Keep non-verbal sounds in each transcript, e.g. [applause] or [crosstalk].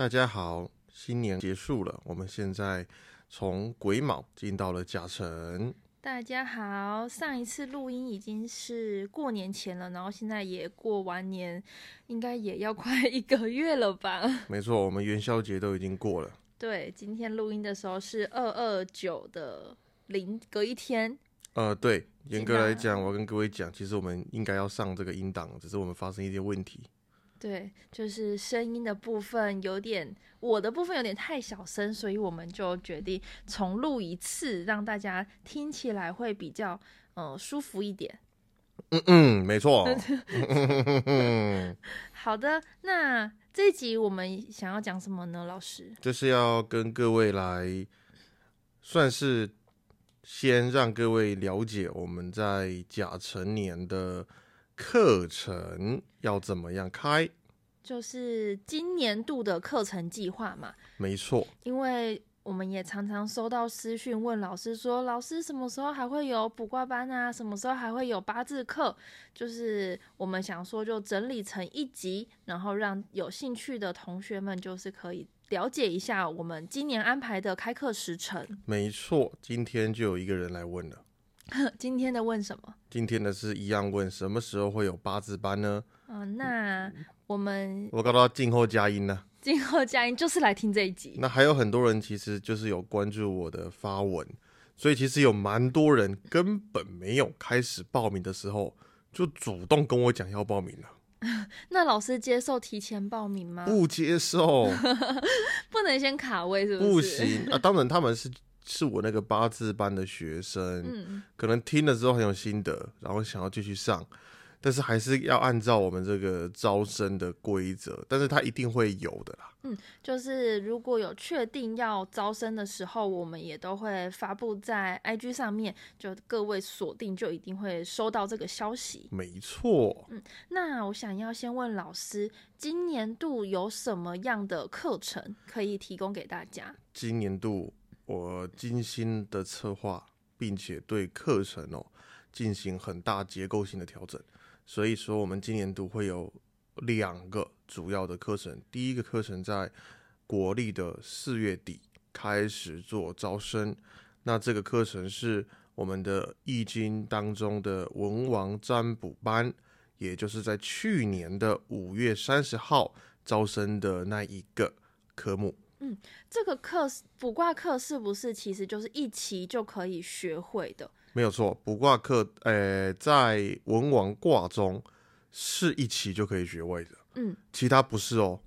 大家好，新年结束了，我们现在从癸卯进到了甲辰。大家好，上一次录音已经是过年前了，然后现在也过完年，应该也要快 [laughs] 一个月了吧？[laughs] 没错，我们元宵节都已经过了。对，今天录音的时候是二二九的零隔一天。呃，对，严格来讲，我要跟各位讲，其实我们应该要上这个音档，只是我们发生一些问题。对，就是声音的部分有点，我的部分有点太小声，所以我们就决定重录一次，让大家听起来会比较呃舒服一点。嗯嗯，没错。[laughs] 好的，那这一集我们想要讲什么呢？老师，就是要跟各位来，算是先让各位了解我们在甲辰年的。课程要怎么样开？就是今年度的课程计划嘛。没错，因为我们也常常收到私讯问老师说，老师什么时候还会有卜卦班啊？什么时候还会有八字课？就是我们想说，就整理成一集，然后让有兴趣的同学们就是可以了解一下我们今年安排的开课时程。没错，今天就有一个人来问了。[laughs] 今天的问什么？今天的是一样问什么时候会有八字班呢？嗯，那我们我搞到静候佳音呢。静候佳音就是来听这一集。那还有很多人其实就是有关注我的发文，所以其实有蛮多人根本没有开始报名的时候就主动跟我讲要报名了。[laughs] 那老师接受提前报名吗？不接受，[laughs] 不能先卡位是不是？不行啊，当然他们是。是我那个八字班的学生，嗯可能听了之后很有心得，然后想要继续上，但是还是要按照我们这个招生的规则，但是他一定会有的啦。嗯，就是如果有确定要招生的时候，我们也都会发布在 IG 上面，就各位锁定就一定会收到这个消息。没错。嗯，那我想要先问老师，今年度有什么样的课程可以提供给大家？今年度。我精心的策划，并且对课程哦进行很大结构性的调整，所以说我们今年度会有两个主要的课程。第一个课程在国历的四月底开始做招生，那这个课程是我们的易经当中的文王占卜班，也就是在去年的五月三十号招生的那一个科目。嗯，这个课卜卦课是不是其实就是一期就可以学会的？没有错，卜卦课，呃，在文王卦中是一期就可以学会的。嗯，其他不是哦。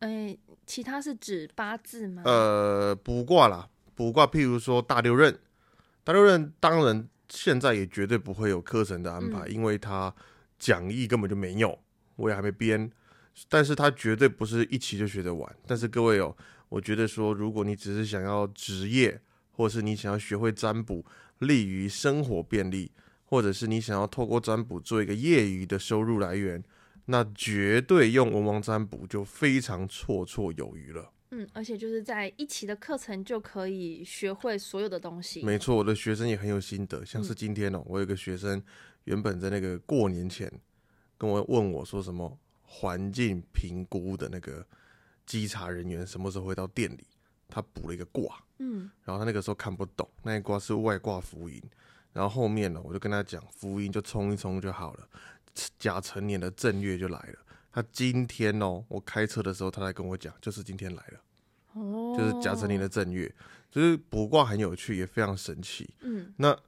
哎，其他是指八字吗？呃，卜卦啦，卜卦，譬如说大六壬，大六壬当然现在也绝对不会有课程的安排，因为它讲义根本就没有，我也还没编，但是它绝对不是一期就学得完。但是各位哦。我觉得说，如果你只是想要职业，或是你想要学会占卜，利于生活便利，或者是你想要透过占卜做一个业余的收入来源，那绝对用文王占卜就非常绰绰有余了。嗯，而且就是在一期的课程就可以学会所有的东西。没错，我的学生也很有心得，像是今天哦，我有个学生原本在那个过年前跟我问我说什么环境评估的那个。稽查人员什么时候会到店里？他补了一个卦，嗯，然后他那个时候看不懂，那一卦是外卦福音，然后后面呢，我就跟他讲福音就冲一冲就好了，甲辰年的正月就来了。他今天哦，我开车的时候他来跟我讲，就是今天来了，哦，就是甲辰年的正月，就是卜卦很有趣，也非常神奇，嗯，那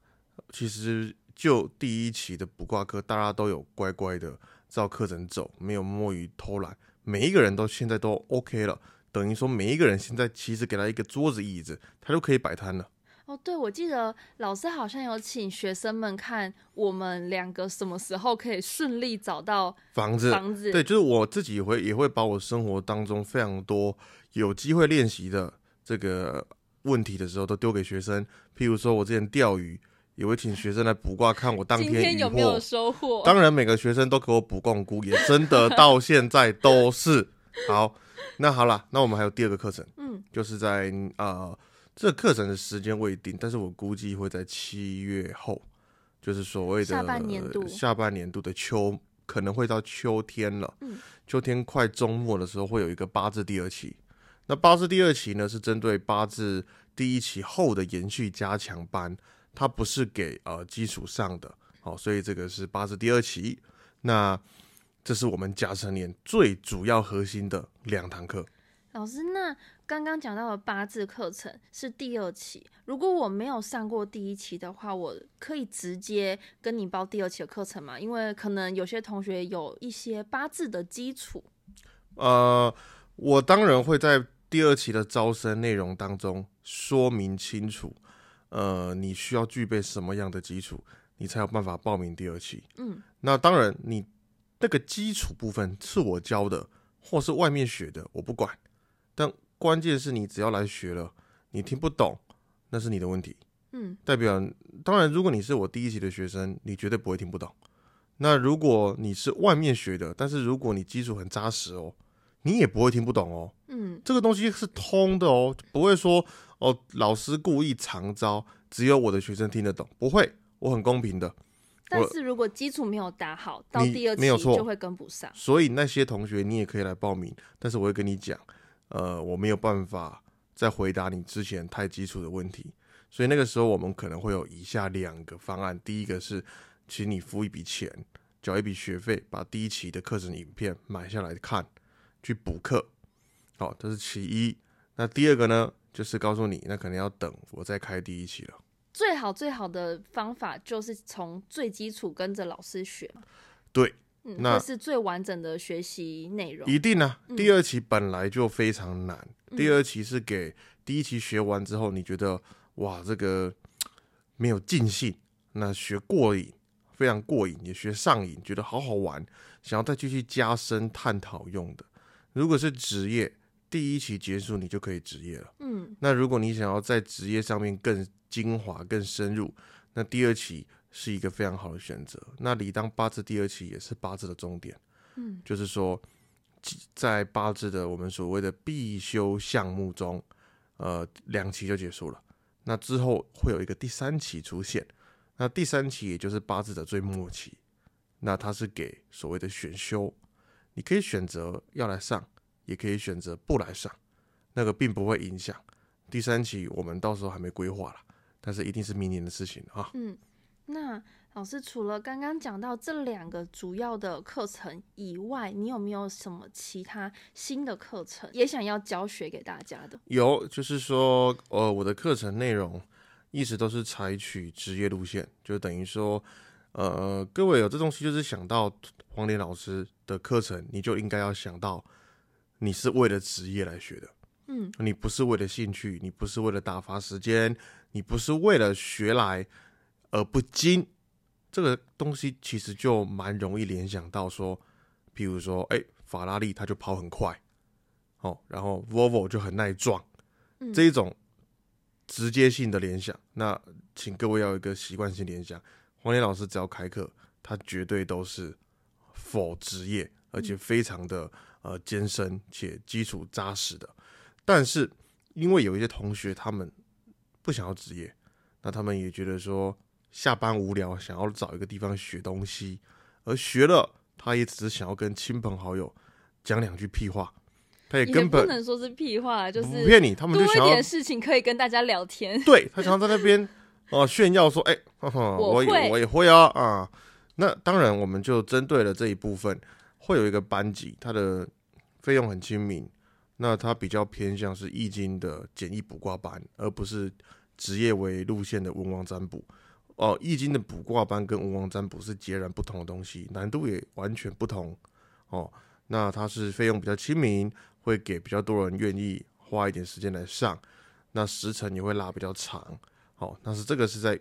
其实就第一期的卜卦课，大家都有乖乖的照课程走，没有摸鱼偷懒。每一个人都现在都 OK 了，等于说每一个人现在其实给他一个桌子椅子，他就可以摆摊了。哦，对，我记得老师好像有请学生们看我们两个什么时候可以顺利找到房子。房子，对，就是我自己会也会把我生活当中非常多有机会练习的这个问题的时候，都丢给学生。譬如说我之前钓鱼。也会请学生来卜卦，看我当天有没有收获。当然，每个学生都给我卜共估，也真的到现在都是好。那好了，那我们还有第二个课程，嗯，就是在呃，这个课程的时间未定，但是我估计会在七月后，就是所谓的下半年度，下半年度的秋，可能会到秋天了。嗯，秋天快周末的时候会有一个八字第二期。那八字第二期呢，是针对八字第一期后的延续加强班，它不是给呃基础上的，好，所以这个是八字第二期。那这是我们甲辰年最主要核心的两堂课。老师，那刚刚讲到的八字课程是第二期，如果我没有上过第一期的话，我可以直接跟你报第二期的课程吗？因为可能有些同学有一些八字的基础。呃，我当然会在第二期的招生内容当中说明清楚，呃，你需要具备什么样的基础，你才有办法报名第二期。嗯，那当然，你那个基础部分是我教的，或是外面学的，我不管。但关键是你只要来学了，你听不懂，那是你的问题。嗯，代表当然，如果你是我第一期的学生，你绝对不会听不懂。那如果你是外面学的，但是如果你基础很扎实哦，你也不会听不懂哦。嗯，这个东西是通的哦，不会说哦，老师故意藏招，只有我的学生听得懂，不会，我很公平的。但是如果基础没有打好，到第二期就会跟不上。所以那些同学你也可以来报名，但是我会跟你讲，呃，我没有办法再回答你之前太基础的问题，所以那个时候我们可能会有以下两个方案，第一个是请你付一笔钱，缴一笔学费，把第一期的课程影片买下来看，去补课，好，这是其一。那第二个呢，就是告诉你，那可能要等我再开第一期了。最好最好的方法就是从最基础跟着老师学嘛。对，嗯，那这是最完整的学习内容。一定啊，嗯第二期本来就非常难。嗯第二期是给第一期学完之后，你觉得哇，这个没有尽兴，那学过瘾，非常过瘾，也学上瘾，觉得好好玩，想要再继续加深探讨用的。如果是职业，第一期结束你就可以职业了。嗯那如果你想要在职业上面更精华、更深入，那第二期是一个非常好的选择。那理当八字第二期也是八字的终点。嗯就是说，在八字的我们所谓的必修项目中，呃，两期就结束了。那之后会有一个第三期出现，那第三期也就是八字的最末期，那它是给所谓的选修，你可以选择要来上，也可以选择不来上，那个并不会影响。第三期我们到时候还没规划了，但是一定是明年的事情啊。嗯，那老师除了刚刚讲到这两个主要的课程以外，你有没有什么其他新的课程也想要教学给大家的？有，就是说，呃，我的课程内容一直都是采取职业路线，就等于说，呃，各位有这东西，就是想到黄连老师的课程，你就应该要想到，你是为了职业来学的，嗯。你不是为了兴趣，你不是为了打发时间，你不是为了学来而不精，这个东西其实就蛮容易联想到说，譬如说，哎、法拉利它就跑很快，哦，然后 Volvo 就很耐撞，嗯。这一种直接性的联想，那请各位要有一个习惯性联想，黄连老师只要开课，他绝对都是否职业，而且非常的呃艰深且基础扎实的。但是因为有一些同学他们不想要职业，那他们也觉得说下班无聊，想要找一个地方学东西，而学了他也只是想要跟亲朋好友讲两句屁话，他也根本不能说是屁话，就是不骗你，他们就想要一点事情可以跟大家聊天。对他常常在那边哦、炫耀说，哎、呵呵我我也会我也会啊啊。那当然，我们就针对了这一部分，会有一个班级，他的费用很亲民，那它比较偏向是易经的简易卜卦班，而不是职业为路线的文王占卜。哦，易经的卜卦班跟文王占卜是截然不同的东西，难度也完全不同。哦，那它是费用比较亲民，会给比较多人愿意花一点时间来上，那时程也会拉比较长。好、但是这个是在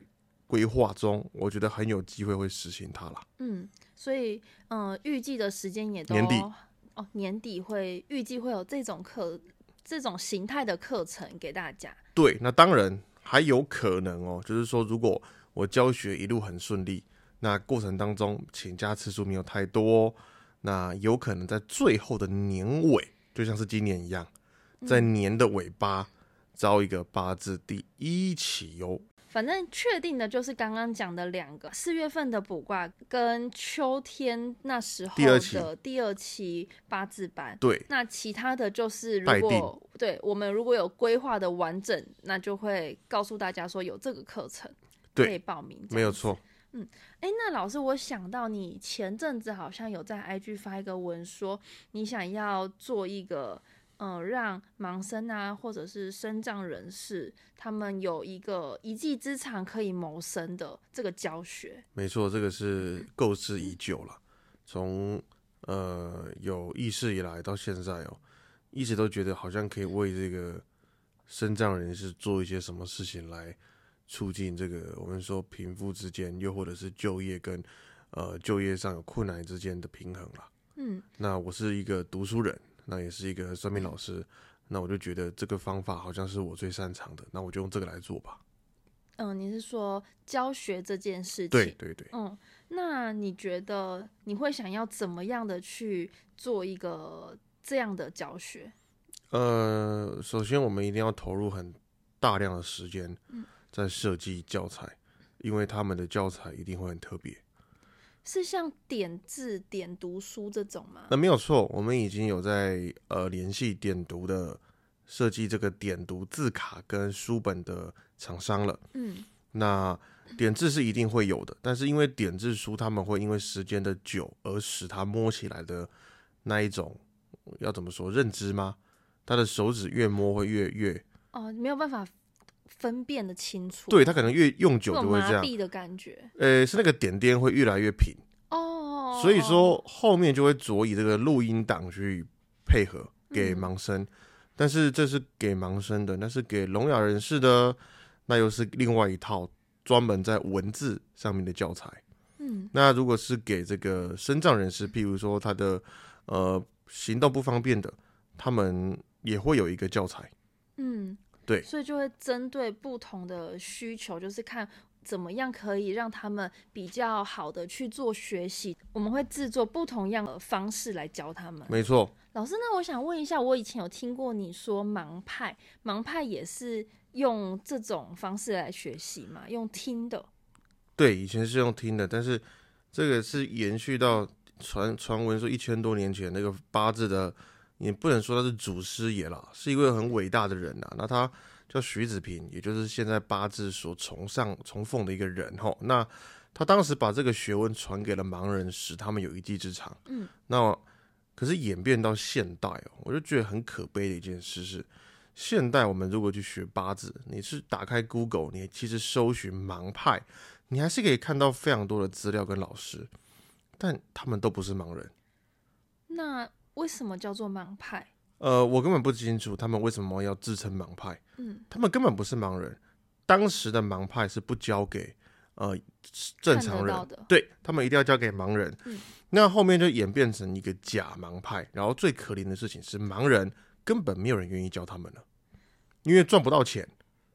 规划中，我觉得很有机会会实行它啦。嗯，所以嗯、呃预计的时间也都年底哦，年底会预计会有这种课这种形态的课程给大家。对，那当然还有可能哦，就是说如果我教学一路很顺利，那过程当中请假次数没有太多，那有可能在最后的年尾，就像是今年一样，在年的尾巴招一个八字第一期哦。反正确定的就是刚刚讲的两个，四月份的卜卦跟秋天那时候的第二期八字班。对，那其他的就是，如果对我们如果有规划的完整，那就会告诉大家说有这个课程可以报名。没有。错。嗯哎，那老师，我想到你前阵子好像有在 IG 发一个文说，你想要做一个，呃，让盲生啊，或者是身障人士，他们有一个一技之长可以谋生的这个教学。没错，这个是构思已久了，从呃有意识以来到现在哦，一直都觉得好像可以为这个身障人士做一些什么事情来促进这个我们说贫富之间，又或者是就业跟呃就业上有困难之间的平衡啦。嗯，那我是一个读书人，那也是一个算命老师，那我就觉得这个方法好像是我最擅长的，那我就用这个来做吧。嗯、你是说教学这件事情？对对对。嗯，那你觉得你会想要怎么样的去做一个这样的教学？呃，首先我们一定要投入很大量的时间在设计教材，因为他们的教材一定会很特别。是像点字、点读书这种吗？那没有错，我们已经有在呃联系点读的设计这个点读字卡跟书本的厂商了。嗯那点字是一定会有的，但是因为点字书他们会因为时间的久而使它摸起来的那一种要怎么说认知吗？他的手指越摸会越越，哦，没有办法分辨的清楚，对他可能越用久就会这样。麻痹的感觉。呃，是那个点点会越来越平，哦，所以说后面就会着以这个录音档去配合给嗯盲生，但是这是给盲生的，那是给聋哑人士的，那又是另外一套专门在文字上面的教材。嗯那如果是给这个身障人士，譬如说他的呃行动不方便的，他们也会有一个教材。嗯，对所以就会针对不同的需求，就是看怎么样可以让他们比较好的去做学习。我们会制作不同样的方式来教他们。没错，老师，那我想问一下，我以前有听过你说盲派，盲派也是用这种方式来学习嘛？用听的。对，以前是用听的，但是这个是延续到传传闻说一千多年前那个八字的，也不能说他是祖师爷啦，是一位很伟大的人呐。那他叫徐子平，也就是现在八字所崇尚崇奉的一个人吼。那他当时把这个学问传给了盲人，使他们有一技之长。嗯，那可是演变到现代哦，我就觉得很可悲的一件事是，现代我们如果去学八字，你是打开 Google，你其实搜寻盲派。你还是可以看到非常多的资料跟老师，但他们都不是盲人。那为什么叫做盲派？呃，我根本不清楚他们为什么要自称盲派，嗯，他们根本不是盲人。当时的盲派是不交给呃正常人对他们一定要交给盲人。嗯那后面就演变成一个假盲派，然后最可怜的事情是，盲人根本没有人愿意教他们了，因为赚不到钱，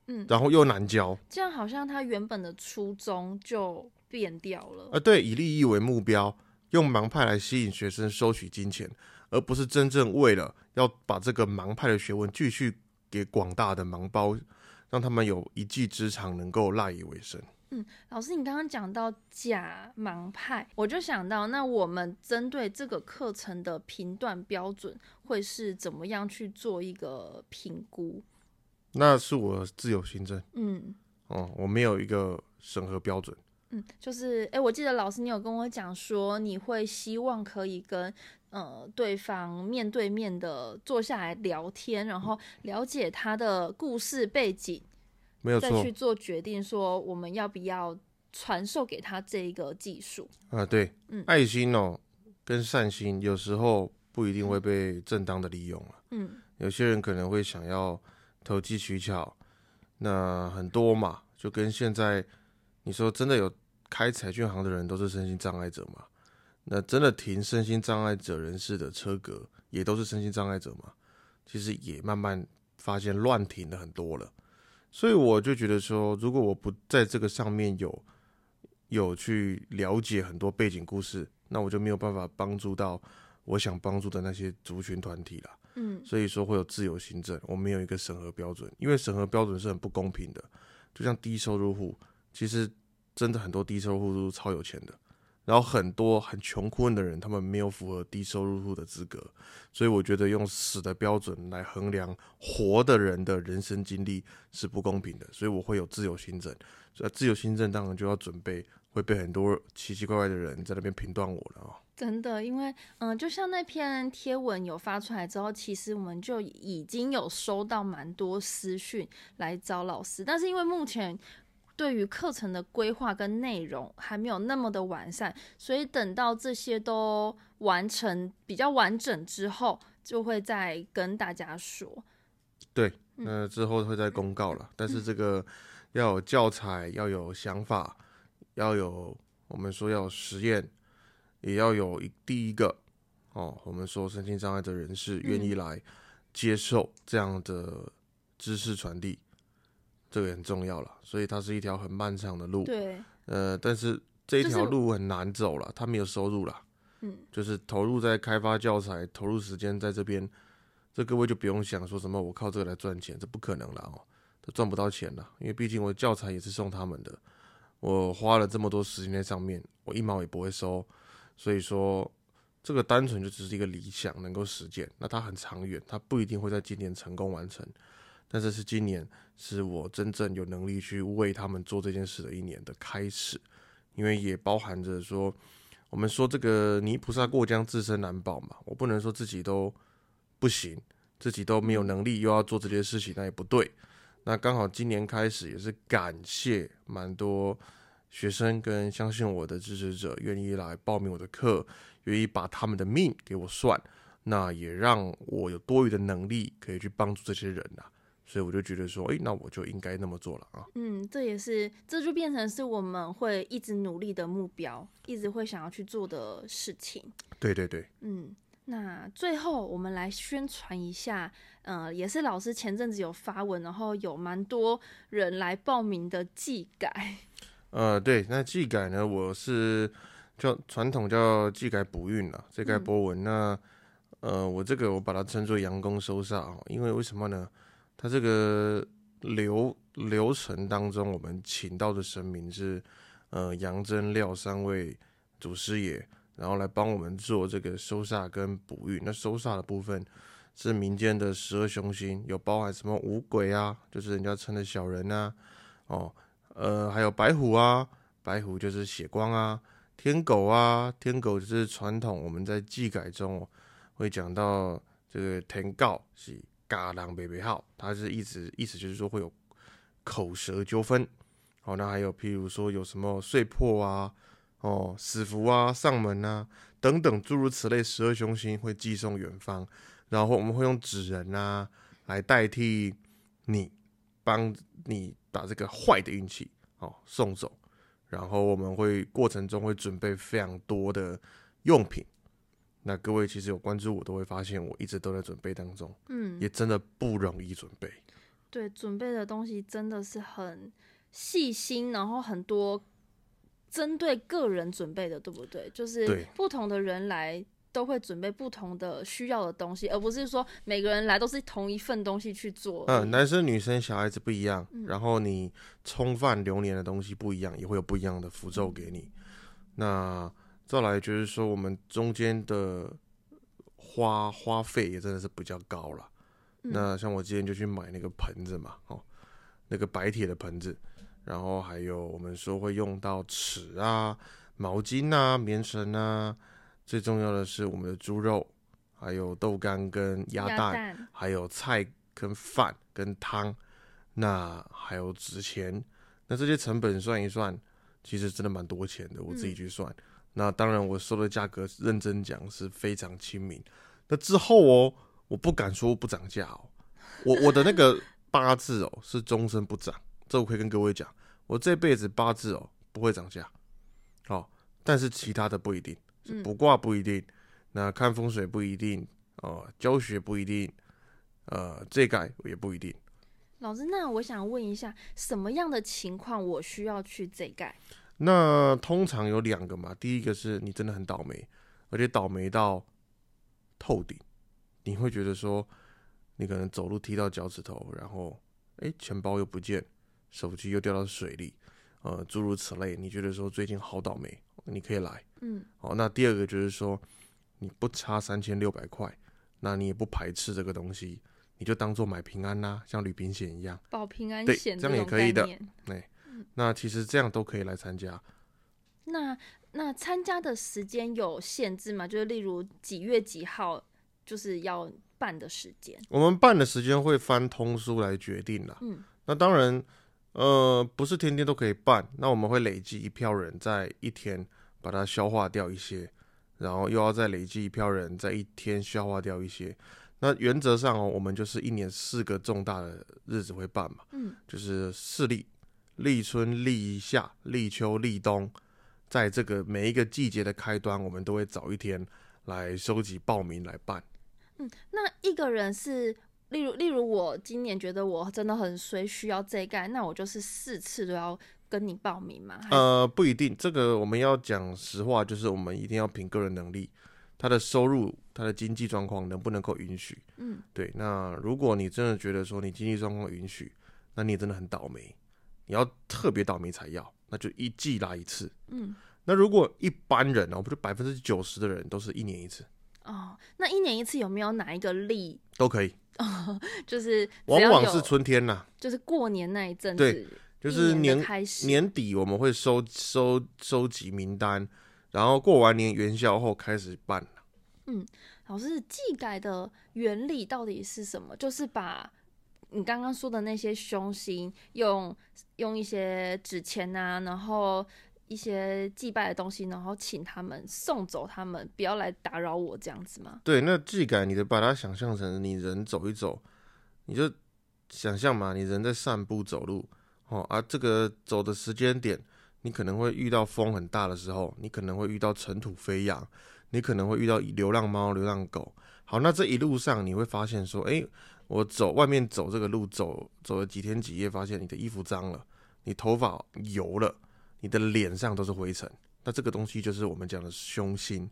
嗯然后又难教。这样好像他原本的初衷就变掉了。呃，对，以利益为目标，用盲派来吸引学生收取金钱，而不是真正为了要把这个盲派的学问继续给广大的盲包，让他们有一技之长，能够赖以为生。嗯老师，你刚刚讲到假盲派，我就想到，那我们针对这个课程的评断标准会是怎么样去做一个评估？那是我自由行政嗯哦，我没有一个审核标准。嗯，就是，哎、我记得老师你有跟我讲说，你会希望可以跟呃对方面对面的坐下来聊天，然后了解他的故事背景，没有错再去做决定，说我们要不要传授给他这一个技术。啊，对，嗯爱心哦跟善心有时候不一定会被正当的利用了。嗯有些人可能会想要投机取巧，那很多嘛，就跟现在你说真的有开彩券行的人都是身心障碍者嘛？那真的停身心障碍者人士的车格也都是身心障碍者嘛？其实也慢慢发现乱停的很多了，所以我就觉得说，如果我不在这个上面有有去了解很多背景故事，那我就没有办法帮助到我想帮助的那些族群团体了。嗯所以说会有自由行政，我们有一个审核标准，因为审核标准是很不公平的。就像低收入户，其实真的很多低收入户都超有钱的，然后很多很穷困的人，他们没有符合低收入户的资格，所以我觉得用死的标准来衡量活的人的人生经历是不公平的，所以我会有自由新政，所以自由新政当然就要准备会被很多奇奇怪怪的人在那边评断我了啊。真的，因为嗯，就像那篇贴文有发出来之后，其实我们就已经有收到蛮多私讯来找老师，但是因为目前对于课程的规划跟内容还没有那么的完善，所以等到这些都完成比较完整之后，就会再跟大家说。对，那之后会再公告了，但是这个要有教材，要有想法，要有我们说要有实验。也要有一第一个哦，我们说身心障碍的人士愿意来接受这样的知识传递，这个很重要了。所以它是一条很漫长的路。对。呃，但是这一条路很难走了，它没有收入了。嗯。就是投入在开发教材，投入时间在这边，这各位就不用想说什么我靠这个来赚钱，这不可能了哦，他赚不到钱了，因为毕竟我教材也是送他们的，我花了这么多时间在上面，我一毛也不会收。所以说，这个单纯就只是一个理想，能够实践。那它很长远，它不一定会在今年成功完成。但这是今年是我真正有能力去为他们做这件事的一年的开始，因为也包含着说，我们说这个泥菩萨过江自身难保嘛，我不能说自己都不行，自己都没有能力又要做这件事情，那也不对。那刚好今年开始也是感谢蛮多。学生跟相信我的支持者愿意来报名我的课，愿意把他们的命给我算，那也让我有多余的能力可以去帮助这些人呐。所以我就觉得说，诶，那我就应该那么做了啊。嗯，这也是，这就变成是我们会一直努力的目标，一直会想要去做的事情。对对对。嗯，那最后我们来宣传一下，呃，也是老师前阵子有发文，然后有蛮多人来报名的技改。[laughs] 呃，对，那技改呢？我是叫传统叫技改补运了，这改波纹。那呃，我这个我把它称作阳功收煞哦，因为为什么呢？它这个流流程当中，我们请到的神明是呃杨真廖三位祖师爷，然后来帮我们做这个收煞跟补运。那收煞的部分是民间的十二凶星，有包含什么五鬼啊，就是人家称的小人啊，哦。呃，还有白虎啊，白虎就是血光啊，天狗啊，天狗就是传统我们在祭改中会讲到这个天告是嘎啷贝贝号，它是意思意思就是说会有口舌纠纷。好，那还有譬如说有什么碎破啊，哦，死符啊，上门啊等等诸如此类十二凶星会寄送远方，然后我们会用纸人啊来代替你，帮你。把这个坏的运气哦送走，然后我们会过程中会准备非常多的用品。那各位其实有关注我，都会发现我一直都在准备当中。嗯，也真的不容易准备。对，准备的东西真的是很细心，然后很多针对个人准备的，对不对？就是不同的人来。都会准备不同的需要的东西，而不是说每个人来都是同一份东西去做。嗯，男生、女生、小孩子不一样，然后你冲犯流年的东西不一样，也会有不一样的符咒给你。那再来就是说，我们中间的花花费也真的是比较高了。那像我之前就去买那个盆子嘛，哦，那个白铁的盆子，然后还有我们说会用到尺啊、毛巾啊、棉绳啊。最重要的是我们的猪肉，还有豆干跟鸭蛋，还有菜跟饭跟汤，那还有纸钱，那这些成本算一算，其实真的蛮多钱的。我自己去算，那当然我收的价格认真讲是非常亲民。那之后哦，我不敢说不涨价哦，我我的那个八字哦是终身不涨，这我可以跟各位讲，我这辈子八字哦不会涨价，好，但是其他的不一定。卜卦不一定，那看风水不一定，哦，教学不一定，呃，这改也不一定。老师，那我想问一下，什么样的情况我需要去这改？那通常有两个嘛，第一个是你真的很倒霉，而且倒霉到透顶，你会觉得说，你可能走路踢到脚趾头，然后，哎，钱包又不见，手机又掉到水里，呃，诸如此类，你觉得说最近好倒霉，你可以来。嗯，好，那第二个就是说，你不差三千六百块，那你也不排斥这个东西，你就当做买平安啦、像旅行险一样。保平安对险这样也可以的概念那其实这样都可以来参加。那那参加的时间有限制吗？就是例如几月几号就是要办的时间？我们办的时间会翻通书来决定啦。嗯，那当然，呃，不是天天都可以办，那我们会累积一票人在一天把它消化掉一些，然后又要再累积一票人在一天消化掉一些。那原则上哦，我们就是一年四个重大的日子会办嘛，嗯，就是四立、立春、立夏、立秋、立冬，在这个每一个季节的开端，我们都会早一天来收集报名来办。嗯那一个人是，例如例如我今年觉得我真的很衰，需要这一盖，那我就是四次都要跟你报名吗？呃，不一定，这个我们要讲实话，就是我们一定要凭个人能力，他的收入、他的经济状况能不能够允许。嗯，对。那如果你真的觉得说你经济状况允许，那你也真的很倒霉，你要特别倒霉才要，那就一季来一次。嗯，那如果一般人呢、我不就百分之九十的人都是一年一次，哦，那一年一次有没有哪一个例，都可以，哦就是往往是春天呐、就是过年那一阵对子，就是年开始，年底我们会收收收集名单，然后过完年元宵后开始办。老师技改的原理到底是什么？就是把你刚刚说的那些凶星用用一些纸钱啊，然后一些祭拜的东西，然后请他们送走他们，不要来打扰我，这样子吗？对，那技感你的把它想象成你人走一走，你就想象嘛，你人在散步走路，哦啊，这个走的时间点，你可能会遇到风很大的时候，你可能会遇到尘土飞扬，你可能会遇到流浪猫、流浪狗。好，那这一路上你会发现说，诶，我走外面走这个路走走了几天几夜，发现你的衣服脏了，你头发油了，你的脸上都是灰尘。那这个东西就是我们讲的凶星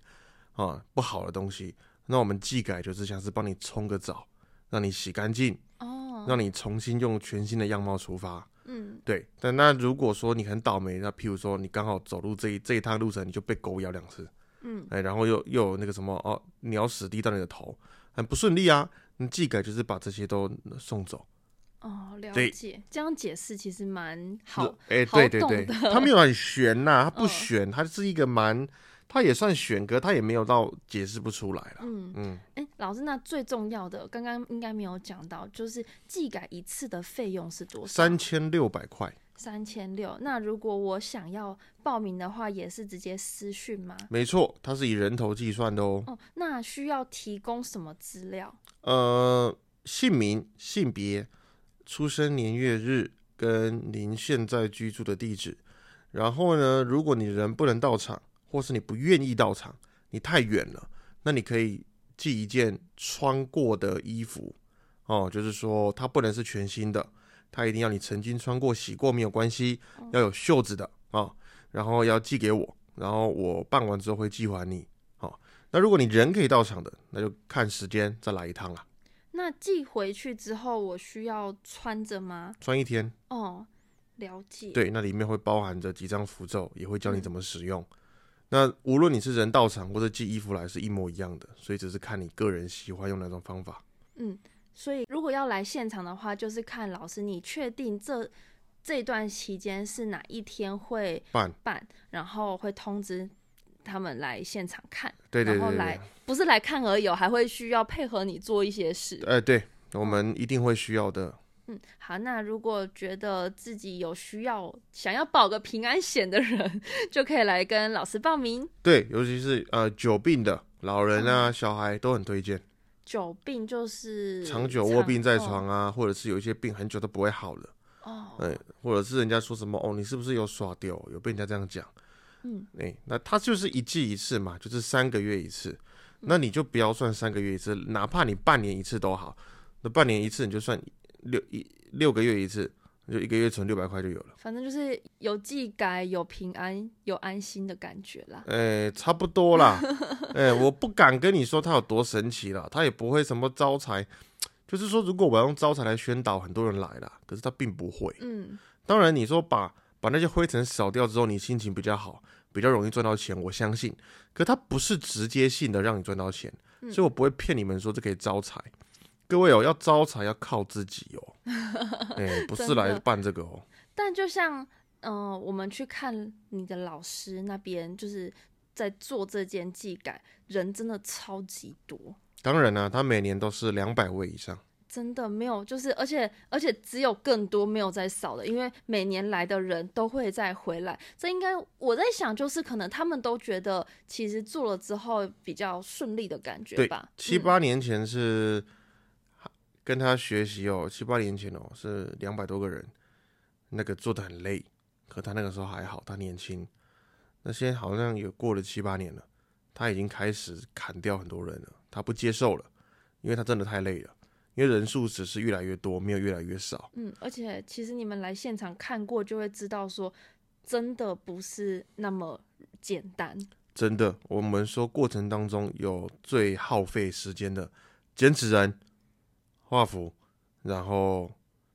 啊，不好的东西。那我们技改就是像是帮你冲个澡，让你洗干净，哦，让你重新用全新的样貌出发。嗯，对，但那如果说你很倒霉，那譬如说你刚好走路这一这一趟路程你就被狗咬两次，嗯，哎，然后又又有那个什么哦，鸟屎滴到你的头，很不顺利啊。那技改就是把这些都送走。哦，了解，这样解释其实蛮好，哎，好对对对，他没有很悬呐、他不嗯悬，他是一个蛮，他也算选，可他也没有到解释不出来了。嗯。嗯，哎、老师，那最重要的，刚刚应该没有讲到，就是技改一次的费用是多少？三千六百块，三千六。那如果我想要报名的话，也是直接私讯吗？没错，它是以人头计算的哦。哦，那需要提供什么资料？呃，姓名、性别、出生年月日跟您现在居住的地址。然后呢，如果你人不能到场，或是你不愿意到场，你太远了，那你可以寄一件穿过的衣服哦，就是说它不能是全新的，它一定要你曾经穿过、洗过没有关系，要有袖子的啊、哦，然后要寄给我，然后我办完之后会寄还你。好、那如果你人可以到场的，那就看时间再来一趟啦，那寄回去之后，我需要穿着吗？穿一天。哦，了解。，对，那里面会包含着几张符咒，也会教你怎么使用。那无论你是人到场或者寄衣服来，是一模一样的，所以只是看你个人喜欢用哪种方法。嗯，所以如果要来现场的话，就是看老师你确定这这段期间是哪一天会办办，然后会通知他们来现场看，对对对对然后来不是来看而已哦，还会需要配合你做一些事。对，哎、对，我们一定会需要的。嗯，好，那如果觉得自己有需要想要保个平安险的人，[laughs] 就可以来跟老师报名。对，尤其是呃久病的老人啊、小孩都很推荐。久病就是长久卧病在哦床啊，或者是有一些病很久都不会好了，哦，哎、或者是人家说什么哦，你是不是有耍丢？有被人家这样讲。嗯，哎、那他就是一季一次嘛，就是三个月一次。那你就不要算三个月一次，哪怕你半年一次都好。那半年一次你就算六一六个月一次，就一个月存六百块就有了。反正就是有技改、有平安、有安心的感觉啦。哎、差不多啦。[laughs] 哎、我不敢跟你说它有多神奇啦，它也不会什么招财。就是说，如果我要用招财来宣导，很多人来啦，可是它并不会。嗯，当然，你说把把那些灰尘扫掉之后，你心情比较好，比较容易赚到钱，我相信。可它不是直接性的让你赚到钱，嗯所以我不会骗你们说这可以招财。各位哦，要招财要靠自己哦，[laughs] 哎、不是来办这个哦。但就像，呃，我们去看你的老师那边，就是在做这件技改，人真的超级多，当然呢、他每年都是两百位以上。真的没有，就是而且而且只有更多没有在少的，因为每年来的人都会再回来。这应该我在想，就是可能他们都觉得，其实做了之后比较顺利的感觉对吧。，七嗯八年前是跟他学习哦，七八年前哦是两百多个人，那个做的很累，可他那个时候还好，他年轻。那现在好像也过了七八年了，他已经开始砍掉很多人了，他不接受了，因为他真的太累了，因为人数只是越来越多，没有越来越少。嗯，而且其实你们来现场看过，就会知道说，真的不是那么简单。真的，我们说过程当中有最耗费时间的剪纸人、画符，然后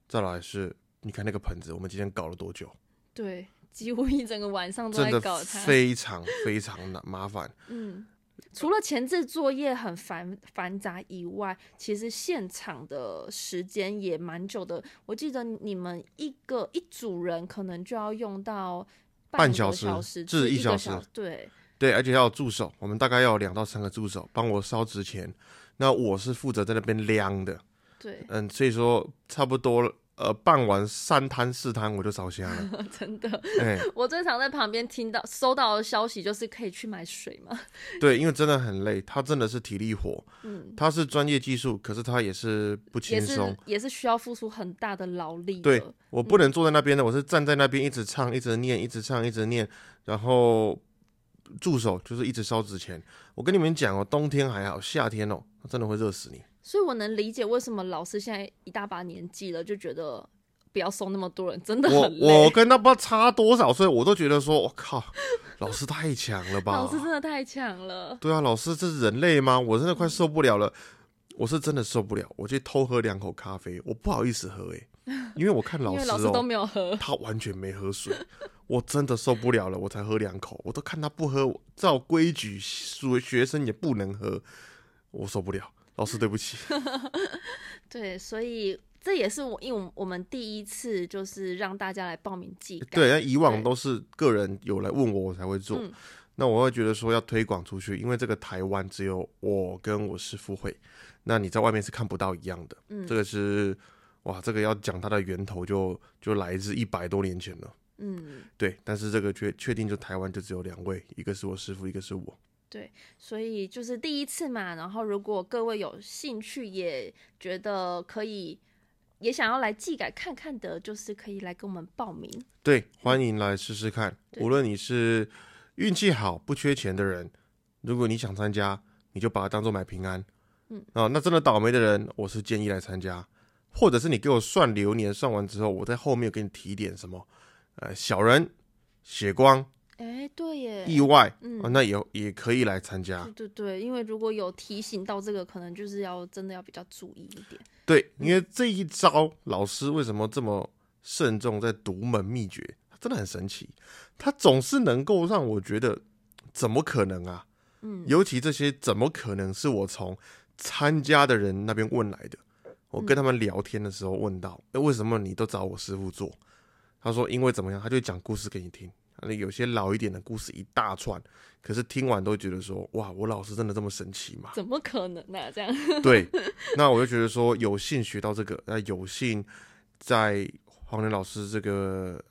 再来是，你看那个盆子，我们今天搞了多久？对，几乎一整个晚上都在搞它。非常非常难麻烦。嗯，除了前置作业很繁繁杂以外，其实现场的时间也蛮久的。我记得你们一个一组人可能就要用到半小时至一小时对，对，而且要有助手，我们大概要有两到三个助手帮我烧纸钱。那我是负责在那边晾的，对，嗯，所以说差不多呃办完三摊四摊我就烧香了。[laughs] 真的，哎、[laughs] 我最常在旁边听到收到的消息就是可以去买水嘛。[laughs] 对，因为真的很累，他真的是体力活，嗯，他是专业技术，可是他也是不轻也松是。也是需要付出很大的劳力的。对我不能坐在那边的，我是站在那边一直唱，一直念，一直唱，一直念，然后助手就是一直烧纸钱。我跟你们讲哦，冬天还好，夏天哦，真的会热死你。所以我能理解为什么老师现在一大把年纪了，就觉得不要收那么多人，真的我很累。我跟他不知道差多少岁，我都觉得说，我靠，老师太强了吧？老师真的太强了。对啊，老师这是人类吗？我真的快受不了了，我是真的受不了。我去偷喝两口咖啡，我不好意思喝诶、因为我看老师老师都哦，没有喝，他完全没喝水，我真的受不了了，我才喝两口，我都看他不喝，我照规矩学学生也不能喝，我受不了。老师对不起，[laughs] 对，所以这也是我，因为我们第一次就是让大家来报名技改，对，那以往都是个人有来问我，我才会做。嗯那我会觉得说要推广出去，因为这个台湾只有我跟我师傅会，那你在外面是看不到一样的。嗯这个是哇，这个要讲它的源头就就来自一百多年前了。嗯，对，但是这个确确定就台湾就只有两位，一个是我师傅，一个是我。所以就是第一次嘛，然后如果各位有兴趣，也觉得可以，也想要来技改看看的，就是可以来跟我们报名。对，欢迎来试试看。无论你是运气好、不缺钱的人，如果你想参加，你就把它当做买平安。嗯，啊，那真的倒霉的人，我是建议来参加，或者是你给我算流年，算完之后，我在后面给你提点什么，呃，小人、血光、哎，对耶，意外，嗯啊，那也也可以来参加对。对对，因为如果有提醒到这个，可能就是要真的要比较注意一点。对，因为这一招老师为什么这么慎重在独门秘诀？真的很神奇，他总是能够让我觉得，怎么可能啊？嗯，尤其这些怎么可能是我从参加的人那边问来的？我跟他们聊天的时候问到，哎、为什么你都找我师傅做？他说因为怎么样，他就讲故事给你听。那有些老一点的故事一大串，可是听完都觉得说，哇，我老师真的这么神奇吗？怎么可能呢、这样，对，[laughs] 那我就觉得说有幸学到这个，那有幸在黄仁老师这个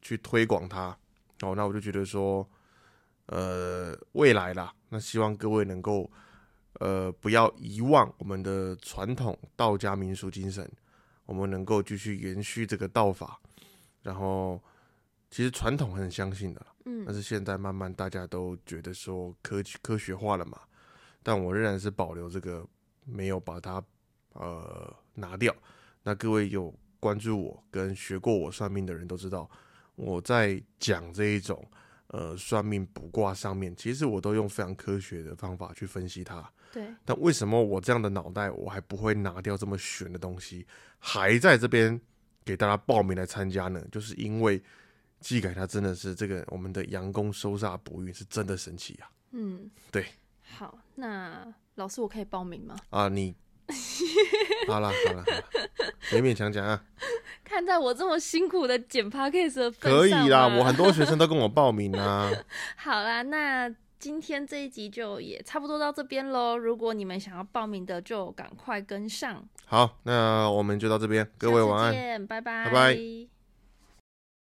去推广它，哦，那我就觉得说，呃，未来啦，那希望各位能够呃不要遗忘我们的传统道家民俗精神，我们能够继续延续这个道法，然后其实传统很相信的啦，但嗯是现在慢慢大家都觉得说科科学化了嘛，但我仍然是保留这个，没有把它呃拿掉。那各位有关注我跟学过我算命的人都知道，我在讲这一种呃算命卜卦上面，其实我都用非常科学的方法去分析它。对，但为什么我这样的脑袋，我还不会拿掉这么玄的东西，还在这边给大家报名来参加呢？就是因为技改它真的是这个我们的阳公收煞补运是真的神奇啊！嗯，对。好，那老师我可以报名吗？啊，你 [laughs] 好了好了勉勉强强啊。[laughs] 看在我这么辛苦的剪 podcast 的份可以啦，我很多学生都跟我报名啊。[laughs] 好啦，那今天这一集就也差不多到这边喽。如果你们想要报名的，就赶快跟上。好，那我们就到这边，各位下次晚安。见，拜拜，拜拜。